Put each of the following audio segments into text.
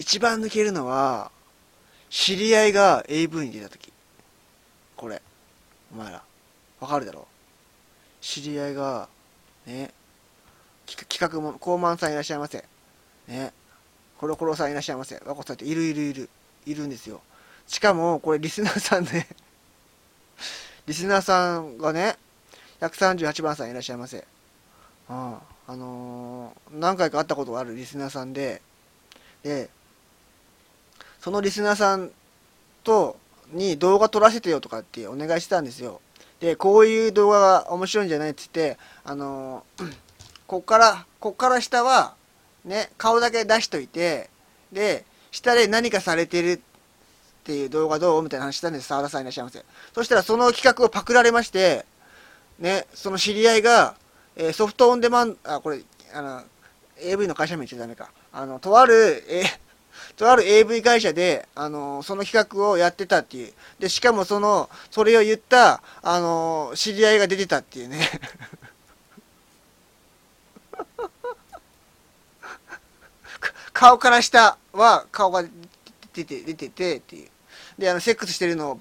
一番抜けるのは、知り合いが AV に出た時。これ。お前ら。わかるだろ知り合いが、ね、企画も、高慢さんいらっしゃいませ。ね。コロコロさんいらっしゃいませ。わこさんっているいるいる。いるんですよ。しかも、これリスナーさんね リスナーさんがね、138番さんいらっしゃいませ。ああ、あのー、何回か会ったことがあるリスナーさんで、で、そのリスナーさんと、に動画撮らせてよとかってお願いしてたんですよ。で、こういう動画が面白いんじゃないって言って、あのー、こっから、こっから下は、ね、顔だけ出しといて、で、下で何かされてるっていう動画どうみたいな話したんです、沢田さんいらっしゃいませ。そしたらその企画をパクられまして、ね、その知り合いが、えー、ソフトオンデマンド、あ、これ、あの、AV の会社名言っちゃダメか。あの、とある、えー、とある AV 会社で、あのその企画をやってたっていう。で、しかもその、それを言った、あの知り合いが出てたっていうね。顔から下は顔が出て、出ててっていう。で、あの、セックスしてるのを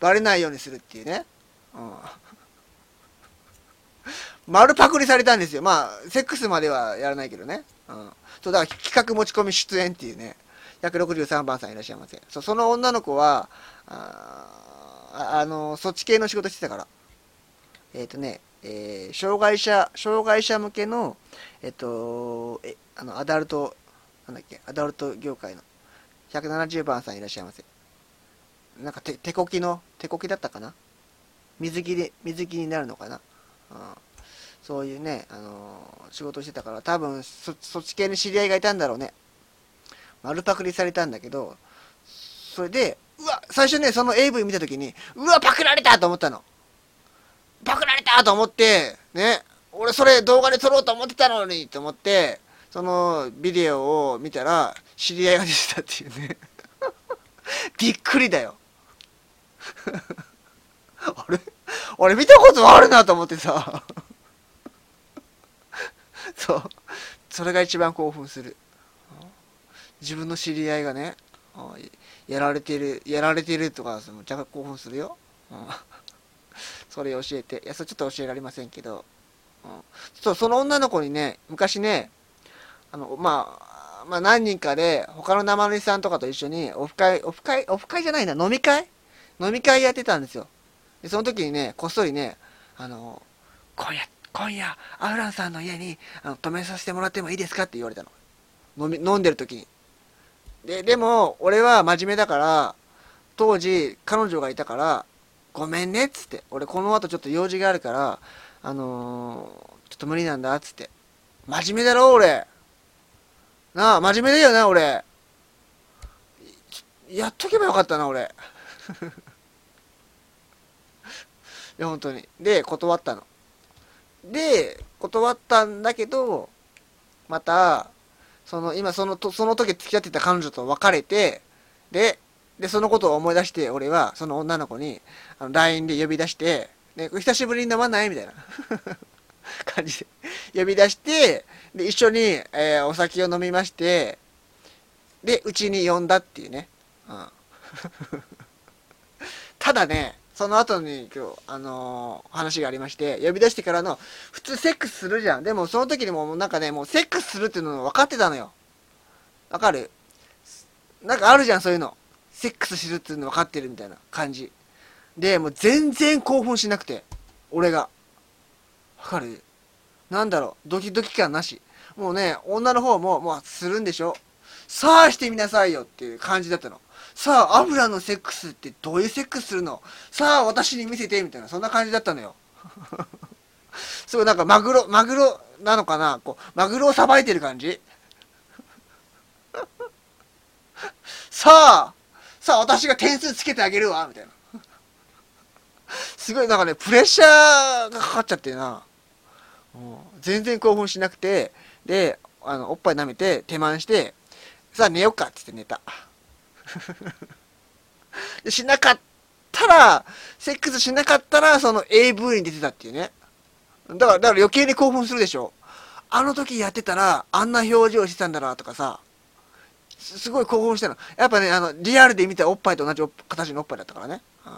バレないようにするっていうね。うん。丸パクリされたんですよ。まあ、セックスまではやらないけどね。うん。そう、だから企画持ち込み出演っていうね。163番さんいらっしゃいませ。そうその女の子は、ああの、そっち系の仕事してたから。えっ、ー、とね、えー、障害者、障害者向けの、えっ、ー、と、え、あの、アダルト、なんだっけ、アダルト業界の170番さんいらっしゃいませ。なんか手、手こきの、手こきだったかな？水着で、水着になるのかな？うん。そういうね、あのー、仕事してたから、多分そ、そっち系の知り合いがいたんだろうね。丸パクリされたんだけど、それで、うわ、最初ね、その AV 見た時に、うわ、パクられたと思ったの。パクられたと思って、ね、俺それ動画で撮ろうと思ってたのにと思って、そのビデオを見たら、知り合いが出てたっていうね。びっくりだよ。あれ？俺見たことあるなと思ってさ。そう。それが一番興奮する。自分の知り合いがね、やられてる、やられてるとか、めちゃ興奮するよ。うん、それ教えて。いや、それちょっと教えられませんけど。うん、そう、その女の子にね、昔ね、あの、まあ、まあ何人かで、他の生主さんとかと一緒に、オフ会、オフ会、オフ会じゃないな、飲み会？飲み会やってたんですよ。で、その時にね、こっそりね、あの、今夜、今夜、アフランさんの家にあの泊めさせてもらってもいいですかって言われたの。飲み、飲んでる時に。で、でも、俺は真面目だから、当時、彼女がいたから、ごめんねっつって、俺この後ちょっと用事があるから、あのー、ちょっと無理なんだっつって。真面目だろ、俺。なあ、真面目だよな、俺。やっとけばよかったな、俺。いや、本当に。で、断ったの。で、断ったんだけど、また、その、今その、その時付き合ってた彼女と別れて、で、で、そのことを思い出して、俺は、その女の子に、あの、LINE で呼び出して、で、久しぶりに飲まない？みたいな 感じで呼び出して、で、一緒に、えー、お酒を飲みまして、で、うちに呼んだっていうね。うん。ただね、その後に今日、あのー、話がありまして、呼び出してからの、普通セックスするじゃん。でもその時にもうなんかね、もうセックスするっていうの分かってたのよ。わかる？なんかあるじゃん、そういうの。セックスするっていうの分かってるみたいな感じ。で、もう全然興奮しなくて。俺が。わかる？なんだろう、ドキドキ感なし。もうね、女の方も、もうするんでしょ？さあしてみなさいよっていう感じだったの。さあ、油のセックスってどういうセックスするの？さあ、私に見せてみたいな、そんな感じだったのよ。すごいなんかマグロ、マグロなのかな？こう、マグロをさばいてる感じ さあ、さあ、私が点数つけてあげるわみたいな。すごいなんかね、プレッシャーがかかっちゃってな。全然興奮しなくて、で、あの、おっぱい舐めて、手マンして、さあ寝よっかって言って寝た。で しなかったら、セックスしなかったら、その AV に出てたっていうね。だから、だから余計に興奮するでしょ。あの時やってたら、あんな表情してたんだなとかさ、すごい興奮したのやっぱねあのリアルで見たおっぱいと同じ形のおっぱいだったからね、うん